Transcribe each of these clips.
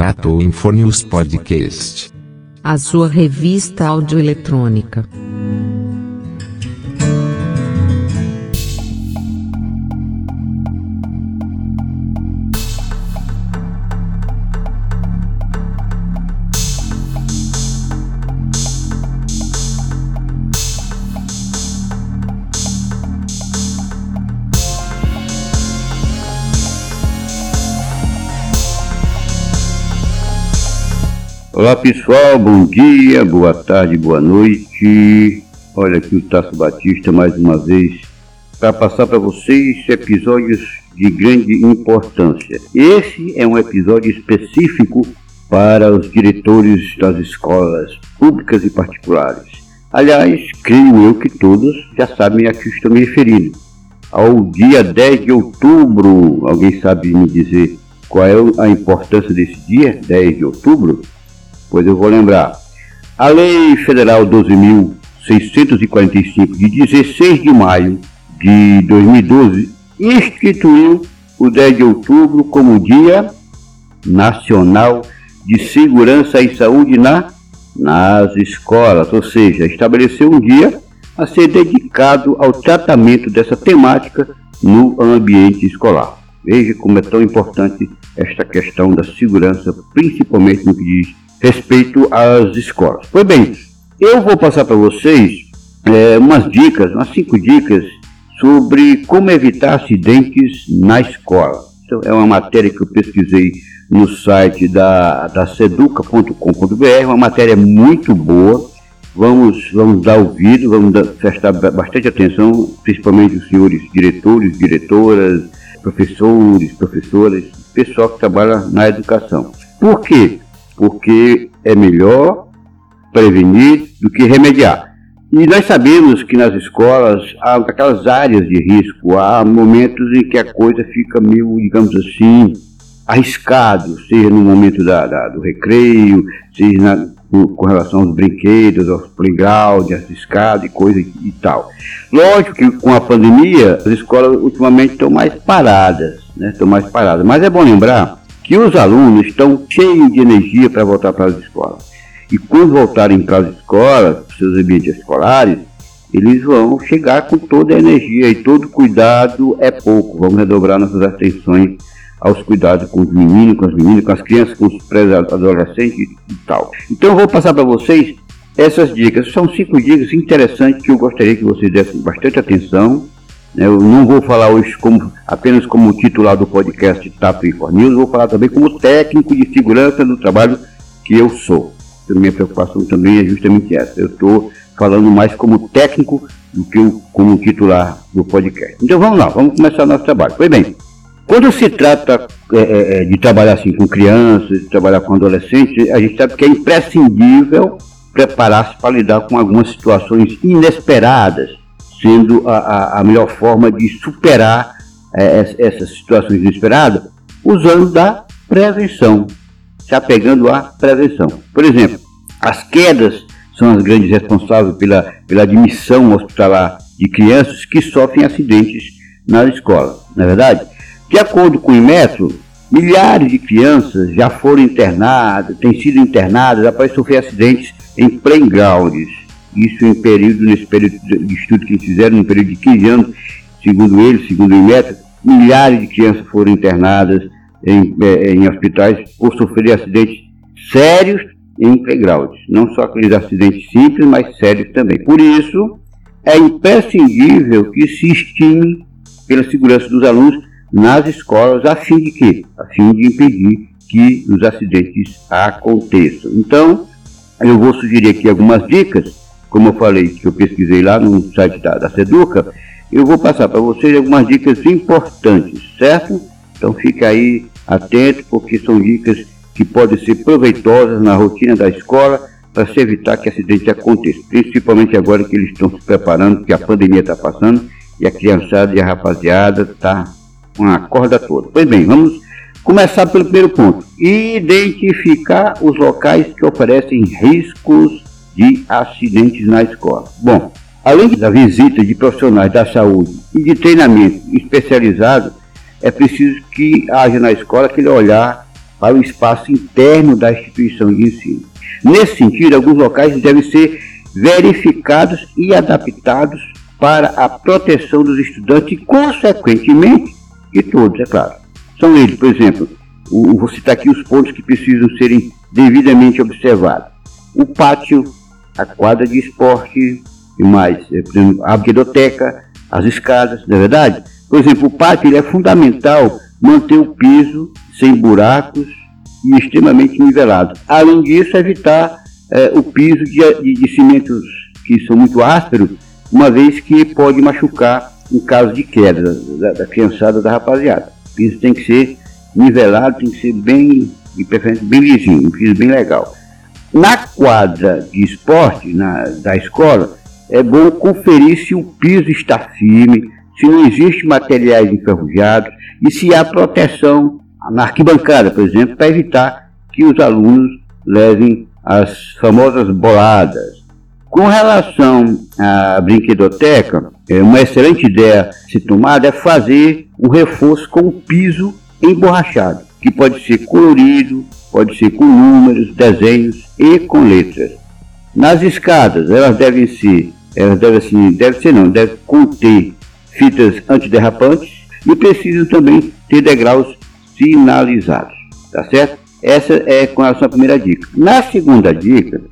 Tratou Infonius Podcast. A sua revista audioeletrônica. Olá pessoal, bom dia, boa tarde, boa noite. Olha aqui o Tasso Batista mais uma vez para passar para vocês episódios de grande importância. Esse é um episódio específico para os diretores das escolas públicas e particulares. Aliás, creio eu que todos já sabem a que estou me referindo. Ao dia 10 de outubro, alguém sabe me dizer qual é a importância desse dia, 10 de outubro? Pois eu vou lembrar. A Lei Federal 12.645, de 16 de maio de 2012, instituiu o 10 de outubro como Dia Nacional de Segurança e Saúde na, nas escolas, ou seja, estabeleceu um dia a ser dedicado ao tratamento dessa temática no ambiente escolar. Veja como é tão importante esta questão da segurança, principalmente no que diz respeito às escolas. Pois bem, eu vou passar para vocês é, umas dicas, umas cinco dicas sobre como evitar acidentes na escola. Então, é uma matéria que eu pesquisei no site da, da seduca.com.br, uma matéria muito boa. Vamos, vamos dar ouvido, vamos dar, prestar bastante atenção, principalmente os senhores diretores, diretoras, professores, professoras, pessoal que trabalha na educação. Por quê? Porque é melhor prevenir do que remediar. E nós sabemos que nas escolas há aquelas áreas de risco, há momentos em que a coisa fica meio, digamos assim, arriscado, seja no momento da, da, do recreio, seja na, com relação aos brinquedos, aos playgrounds, arriscado e coisa e tal. Lógico que com a pandemia as escolas ultimamente estão mais paradas, né? Estão mais paradas. Mas é bom lembrar que os alunos estão cheios de energia para voltar para as escolas. E quando voltarem para as escolas, para seus ambientes escolares, eles vão chegar com toda a energia e todo cuidado é pouco. Vamos redobrar nossas atenções aos cuidados com os meninos, com as meninas, com as crianças, com os pré-adolescentes e tal. Então eu vou passar para vocês essas dicas. São cinco dicas interessantes que eu gostaria que vocês dessem bastante atenção eu não vou falar hoje como, apenas como titular do podcast TAP Info News, vou falar também como técnico de segurança do trabalho que eu sou. A minha preocupação também é justamente essa. Eu estou falando mais como técnico do que como titular do podcast. Então vamos lá, vamos começar nosso trabalho. Pois bem, quando se trata é, é, é, de trabalhar assim com crianças, de trabalhar com adolescentes, a gente sabe que é imprescindível preparar-se para lidar com algumas situações inesperadas sendo a, a, a melhor forma de superar é, essas situações inesperadas, usando da prevenção, se apegando à prevenção. Por exemplo, as quedas são as grandes responsáveis pela, pela admissão hospitalar de crianças que sofrem acidentes na escola, não é verdade? De acordo com o Inmetro, milhares de crianças já foram internadas, têm sido internadas após sofrer acidentes em playgrounds isso em período, nesse período de estudo que eles fizeram, no período de 15 anos, segundo eles, segundo o IMETA, milhares de crianças foram internadas em, eh, em hospitais por sofrer acidentes sérios em playgrounds. Não só aqueles acidentes simples, mas sérios também. Por isso, é imprescindível que se estime pela segurança dos alunos nas escolas, a fim de quê? A fim de impedir que os acidentes aconteçam. Então, eu vou sugerir aqui algumas dicas como eu falei, que eu pesquisei lá no site da, da Seduca, eu vou passar para vocês algumas dicas importantes, certo? Então fique aí atento, porque são dicas que podem ser proveitosas na rotina da escola para se evitar que acidentes aconteçam, principalmente agora que eles estão se preparando, que a pandemia está passando e a criançada e a rapaziada está com a corda toda. Pois bem, vamos começar pelo primeiro ponto: identificar os locais que oferecem riscos de acidentes na escola. Bom, além da visita de profissionais da saúde e de treinamento especializado, é preciso que haja na escola aquele olhar para o espaço interno da instituição de ensino. Nesse sentido, alguns locais devem ser verificados e adaptados para a proteção dos estudantes e, consequentemente, de todos, é claro. São eles, por exemplo, o, vou citar aqui os pontos que precisam serem devidamente observados. O pátio, a quadra de esporte e mais, é, a biblioteca, as escadas, não é verdade? Por exemplo, o pátio ele é fundamental manter o piso sem buracos e extremamente nivelado. Além disso, evitar é, o piso de, de, de cimentos que são muito ásperos, uma vez que pode machucar em caso de queda da, da criançada da rapaziada. O piso tem que ser nivelado, tem que ser bem, de preferência, bem lisinho, um piso bem legal. Na quadra de esporte na, da escola, é bom conferir se o piso está firme, se não existe materiais enferrujados e se há proteção na arquibancada, por exemplo, para evitar que os alunos levem as famosas boladas. Com relação à brinquedoteca, é uma excelente ideia se tomada é fazer um reforço com o piso emborrachado, que pode ser colorido, pode ser com números, desenhos e com letras. Nas escadas, elas devem ser, elas devem assim, deve ser não, deve conter fitas antiderrapantes e precisam também ter degraus sinalizados, tá certo? Essa é com relação à primeira dica. Na segunda dica,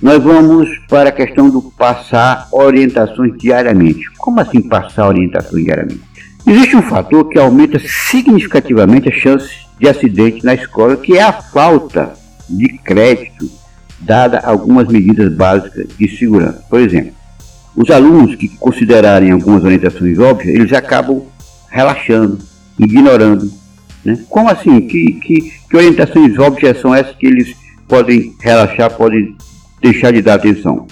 nós vamos para a questão do passar orientações diariamente. Como assim passar orientações diariamente? Existe um fator que aumenta significativamente a chance de acidente na escola, que é a falta de crédito dada algumas medidas básicas de segurança. Por exemplo, os alunos que considerarem algumas orientações óbvias, eles acabam relaxando, ignorando. Né? Como assim? Que, que, que orientações óbvias são essas que eles podem relaxar, podem deixar de dar atenção?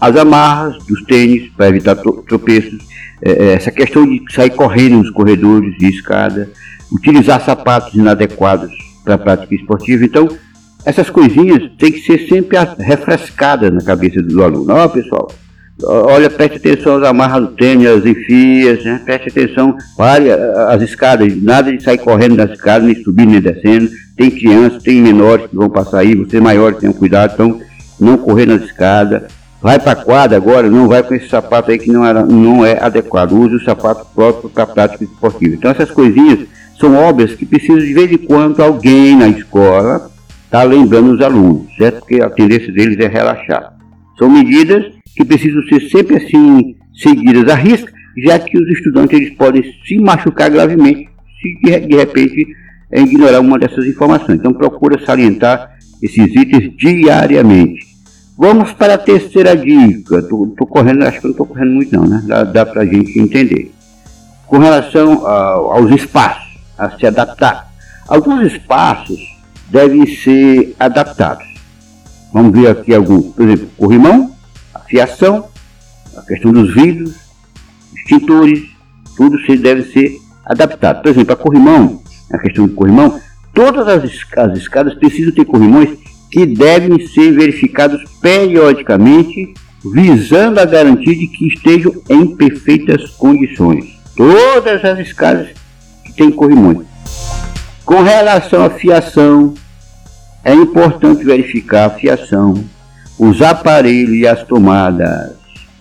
As amarras dos tênis para evitar tropeços, é, é, essa questão de sair correndo nos corredores de escada, utilizar sapatos inadequados para a prática esportiva. Então, essas coisinhas têm que ser sempre refrescadas na cabeça do aluno. Ó, pessoal, Olha, preste atenção às amarras do tênis, as enfias, né? preste atenção, pare as escadas, nada de sair correndo das escadas, nem subindo nem descendo. Tem crianças, tem menores que vão passar aí, vocês maiores tenham cuidado, então não correr nas escadas. Vai para a quadra agora, não vai com esse sapato aí que não, era, não é adequado. Use o sapato próprio para a prática esportiva. Então essas coisinhas são obras que precisam de vez em quando alguém na escola está lembrando os alunos, certo? Porque a tendência deles é relaxar. São medidas que precisam ser sempre assim seguidas à risca, já que os estudantes eles podem se machucar gravemente se de, de repente é, ignorar uma dessas informações. Então procura salientar esses itens diariamente. Vamos para a terceira dica. Estou correndo, acho que não estou correndo muito não, né? Dá, dá para a gente entender. Com relação a, aos espaços, a se adaptar. Alguns espaços devem ser adaptados. Vamos ver aqui alguns. Por exemplo, corrimão, fiação, a questão dos vidros, extintores, tudo se deve ser adaptado. Por exemplo, a corrimão, a questão do corrimão, todas as, as escadas precisam ter corrimões que devem ser verificados periodicamente, visando a garantia de que estejam em perfeitas condições. Todas as escadas que têm corrimões. Com relação à fiação, é importante verificar a fiação, os aparelhos e as tomadas.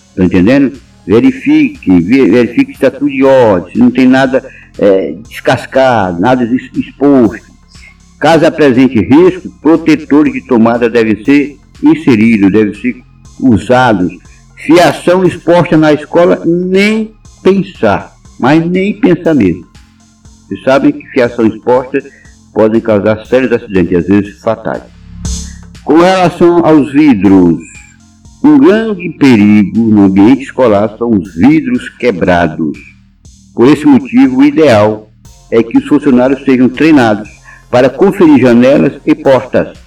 Está entendendo? Verifique, verifique se está tudo de ordem, se não tem nada é, descascado, nada exposto. Caso apresente risco, protetores de tomada devem ser inseridos, devem ser usados. Fiação exposta na escola, nem pensar, mas nem pensar mesmo. Vocês sabem que fiação exposta podem causar sérios acidentes, às vezes fatais. Com relação aos vidros, um grande perigo no ambiente escolar são os vidros quebrados. Por esse motivo, o ideal é que os funcionários sejam treinados para conferir janelas e portas.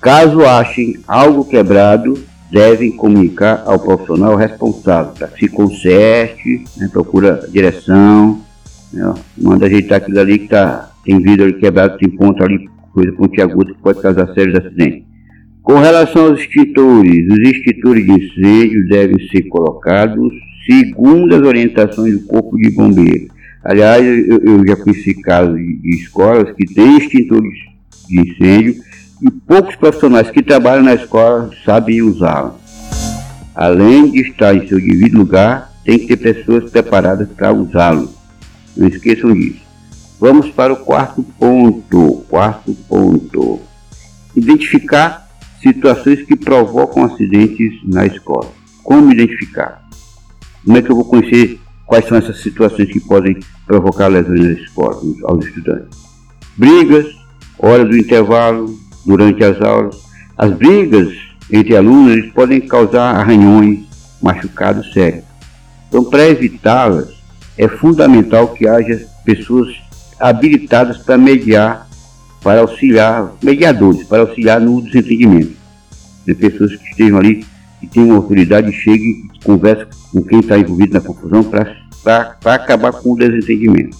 Caso achem algo quebrado, devem comunicar ao profissional responsável que se conserte, né, procura direção, né, manda ajeitar aquilo ali que tá, tem vidro quebrado, tem ponto ali, coisa pontiaguda que pode causar sérios acidentes. Com relação aos extintores, os extintores de incêndio devem ser colocados segundo as orientações do Corpo de Bombeiros. Aliás, eu, eu já conheci casos de, de, escolas que têm extintores de incêndio e poucos profissionais que trabalham na escola sabem usá-la. Além de estar em seu devido lugar, tem que ter pessoas preparadas para usá-lo. Não esqueçam disso. Vamos para o quarto ponto. Quarto ponto. Identificar situações que provocam acidentes na escola. Como identificar? Como é que eu vou conhecer quais são essas situações que podem provocar lesões na escola aos estudantes? Brigas, hora do intervalo, durante as aulas. As brigas entre alunos podem causar arranhões, machucados sérios. Então, para evitá-las, é fundamental que haja pessoas habilitadas para mediar, para auxiliar, mediadores, para auxiliar no desentendimento. De pessoas que estejam ali, que tenham autoridade, cheguem e conversem com quem está envolvido na confusão para acabar com o desentendimento.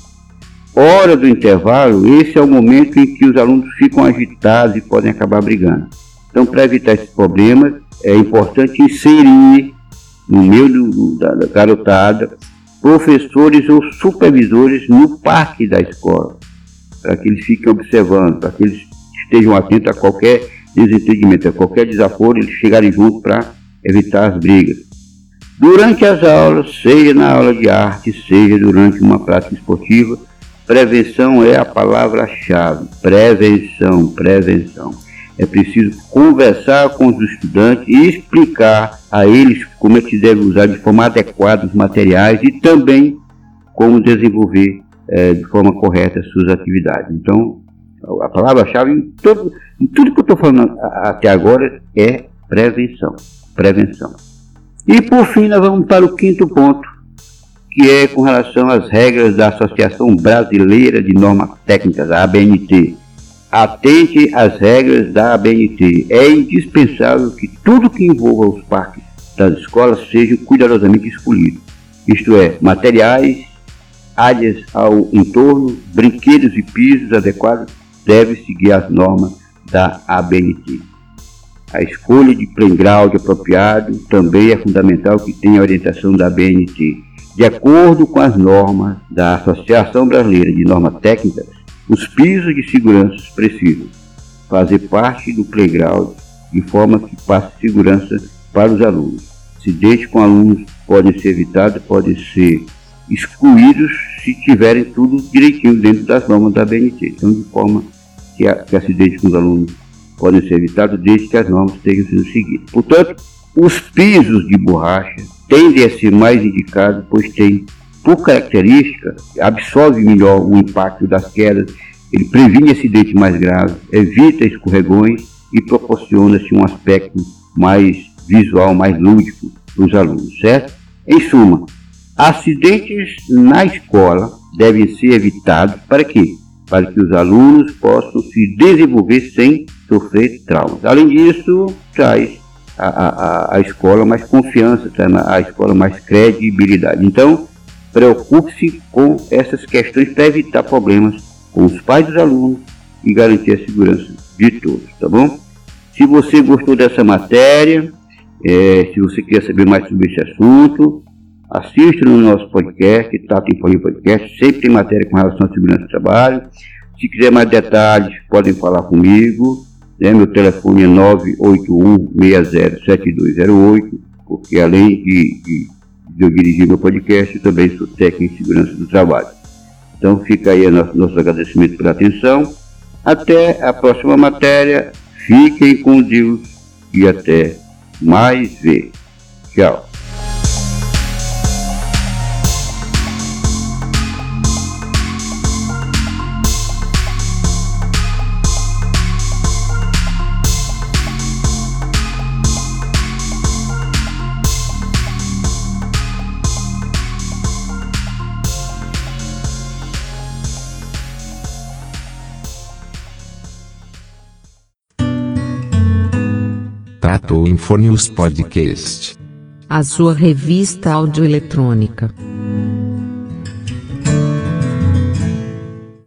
Hora do intervalo, esse é o momento em que os alunos ficam agitados e podem acabar brigando. Então, para evitar esses problemas, é importante inserir no meio do, da, da garotada professores ou supervisores no parque da escola, para que eles fiquem observando, para que eles estejam atentos a qualquer desentendimento, a qualquer desaforo, eles chegarem juntos para evitar as brigas. Durante as aulas, seja na aula de arte, seja durante uma prática esportiva, prevenção é a palavra-chave. Prevenção, prevenção. É preciso conversar com os estudantes e explicar a eles como é que se deve usar de forma adequada os materiais e também como desenvolver é, de forma correta as suas atividades. Então, a palavra-chave em, em tudo que eu estou falando até agora é prevenção. Prevenção. E por fim, nós vamos para o quinto ponto, que é com relação às regras da Associação Brasileira de Normas Técnicas, a ABNT atente às regras da ABNT. É indispensável que tudo que envolva os parques das escolas seja cuidadosamente escolhido. Isto é, materiais, áreas ao entorno, brinquedos e pisos adequados devem seguir as normas da ABNT. A escolha de playground apropriado também é fundamental que tenha orientação da ABNT. De acordo com as normas da Associação Brasileira de Normas Técnicas, os pisos de segurança precisam fazer parte do playground de forma que passe segurança para os alunos. Acidentes com alunos podem ser evitados, podem ser excluídos se tiverem tudo direitinho dentro das normas da BNT. Então, de forma que, a, que acidentes com os alunos podem ser evitados desde que as normas estejam sendo seguidas. Portanto, os pisos de borracha tendem a ser mais indicados, pois têm por característica, absorve melhor o impacto das quedas, ele previne acidentes mais graves, evita escorregões e proporciona-se um aspecto mais visual, mais lúdico para os alunos, certo? Em suma, acidentes na escola devem ser evitados para quê? Para que os alunos possam se desenvolver sem sofrer traumas. Além disso, traz a, a, a escola mais confiança, traz a escola mais credibilidade. Então, Preocupe-se com essas questões para evitar problemas com os pais dos alunos e garantir a segurança de todos, tá bom? Se você gostou dessa matéria, é, se você quer saber mais sobre esse assunto, assista no nosso podcast, Tato Informe Podcast, sempre tem matéria com relação à segurança do trabalho. Se quiser mais detalhes, podem falar comigo. Né? Meu telefone é 981 607208, porque além de, de de eu dirigir meu podcast e também sou técnico em segurança do trabalho. Então fica aí nosso, nosso agradecimento pela atenção. Até a próxima matéria. Fiquem com Deus e até mais ver. Tchau. Tratou Infonews Podcast. A sua revista audioeletrônica.